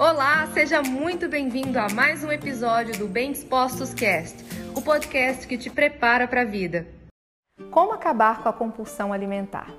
Olá, seja muito bem-vindo a mais um episódio do Bem Dispostos Cast, o podcast que te prepara para a vida. Como acabar com a compulsão alimentar?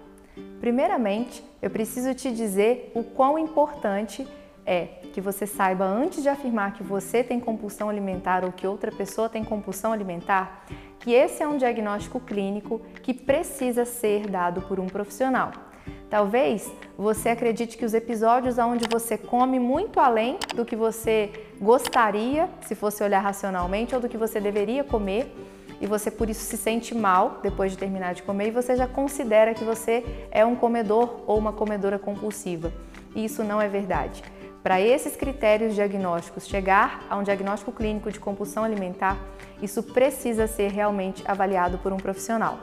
Primeiramente, eu preciso te dizer o quão importante é que você saiba antes de afirmar que você tem compulsão alimentar ou que outra pessoa tem compulsão alimentar, que esse é um diagnóstico clínico que precisa ser dado por um profissional. Talvez você acredite que os episódios onde você come muito além do que você gostaria, se fosse olhar racionalmente, ou do que você deveria comer, e você por isso se sente mal depois de terminar de comer e você já considera que você é um comedor ou uma comedora compulsiva. E isso não é verdade. Para esses critérios diagnósticos chegar a um diagnóstico clínico de compulsão alimentar, isso precisa ser realmente avaliado por um profissional.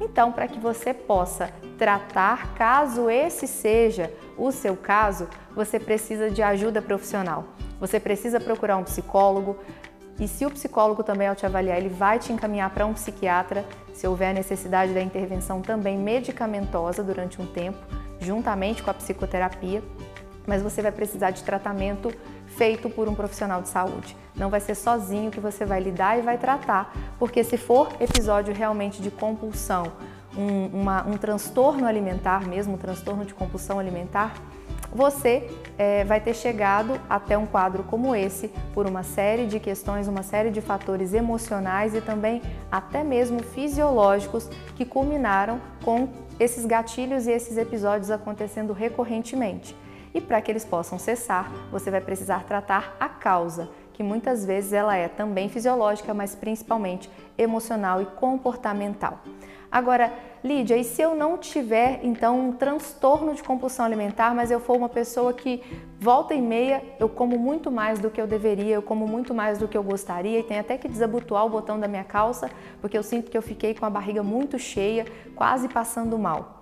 Então, para que você possa tratar, caso esse seja o seu caso, você precisa de ajuda profissional. Você precisa procurar um psicólogo. E se o psicólogo também, ao te avaliar, ele vai te encaminhar para um psiquiatra, se houver necessidade da intervenção também medicamentosa durante um tempo, juntamente com a psicoterapia, mas você vai precisar de tratamento feito por um profissional de saúde. Não vai ser sozinho que você vai lidar e vai tratar, porque se for episódio realmente de compulsão, um, uma, um transtorno alimentar mesmo, um transtorno de compulsão alimentar, você é, vai ter chegado até um quadro como esse por uma série de questões, uma série de fatores emocionais e também até mesmo fisiológicos que culminaram com esses gatilhos e esses episódios acontecendo recorrentemente. E para que eles possam cessar, você vai precisar tratar a causa, que muitas vezes ela é também fisiológica, mas principalmente emocional e comportamental. Agora, Lídia, e se eu não tiver então um transtorno de compulsão alimentar, mas eu for uma pessoa que volta e meia eu como muito mais do que eu deveria, eu como muito mais do que eu gostaria e tenho até que desabotoar o botão da minha calça, porque eu sinto que eu fiquei com a barriga muito cheia, quase passando mal.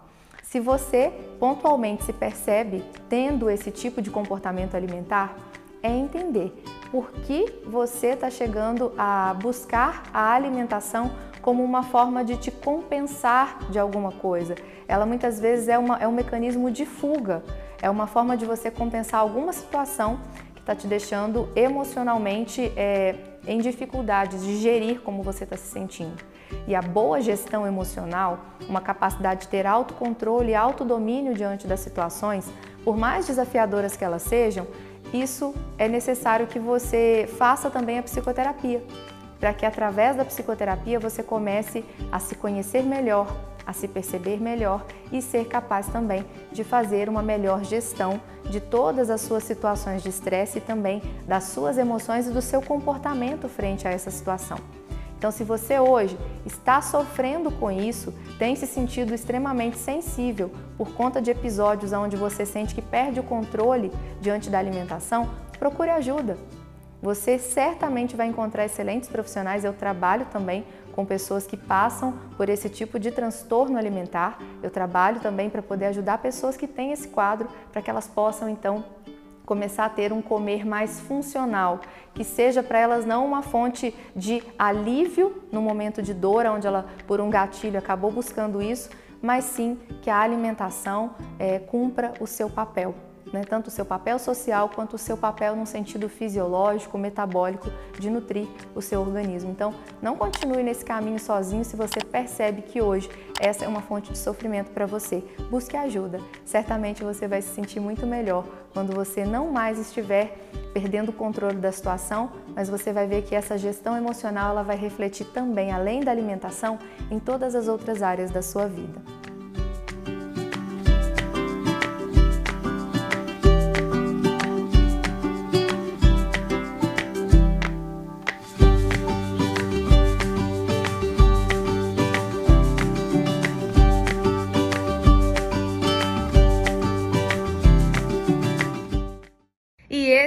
Se você pontualmente se percebe tendo esse tipo de comportamento alimentar, é entender por que você está chegando a buscar a alimentação como uma forma de te compensar de alguma coisa. Ela muitas vezes é, uma, é um mecanismo de fuga, é uma forma de você compensar alguma situação que está te deixando emocionalmente é, em dificuldades de gerir como você está se sentindo. E a boa gestão emocional, uma capacidade de ter autocontrole e autodomínio diante das situações, por mais desafiadoras que elas sejam, isso é necessário que você faça também a psicoterapia, para que através da psicoterapia você comece a se conhecer melhor, a se perceber melhor e ser capaz também de fazer uma melhor gestão de todas as suas situações de estresse e também das suas emoções e do seu comportamento frente a essa situação. Então, se você hoje está sofrendo com isso, tem se sentido extremamente sensível por conta de episódios onde você sente que perde o controle diante da alimentação, procure ajuda. Você certamente vai encontrar excelentes profissionais. Eu trabalho também com pessoas que passam por esse tipo de transtorno alimentar. Eu trabalho também para poder ajudar pessoas que têm esse quadro, para que elas possam então começar a ter um comer mais funcional, que seja para elas não uma fonte de alívio no momento de dor, onde ela por um gatilho acabou buscando isso, mas sim que a alimentação é, cumpra o seu papel né, tanto o seu papel social quanto o seu papel no sentido fisiológico, metabólico de nutrir o seu organismo. Então, não continue nesse caminho sozinho se você percebe que hoje essa é uma fonte de sofrimento para você. Busque ajuda. Certamente você vai se sentir muito melhor quando você não mais estiver perdendo o controle da situação, mas você vai ver que essa gestão emocional ela vai refletir também, além da alimentação, em todas as outras áreas da sua vida.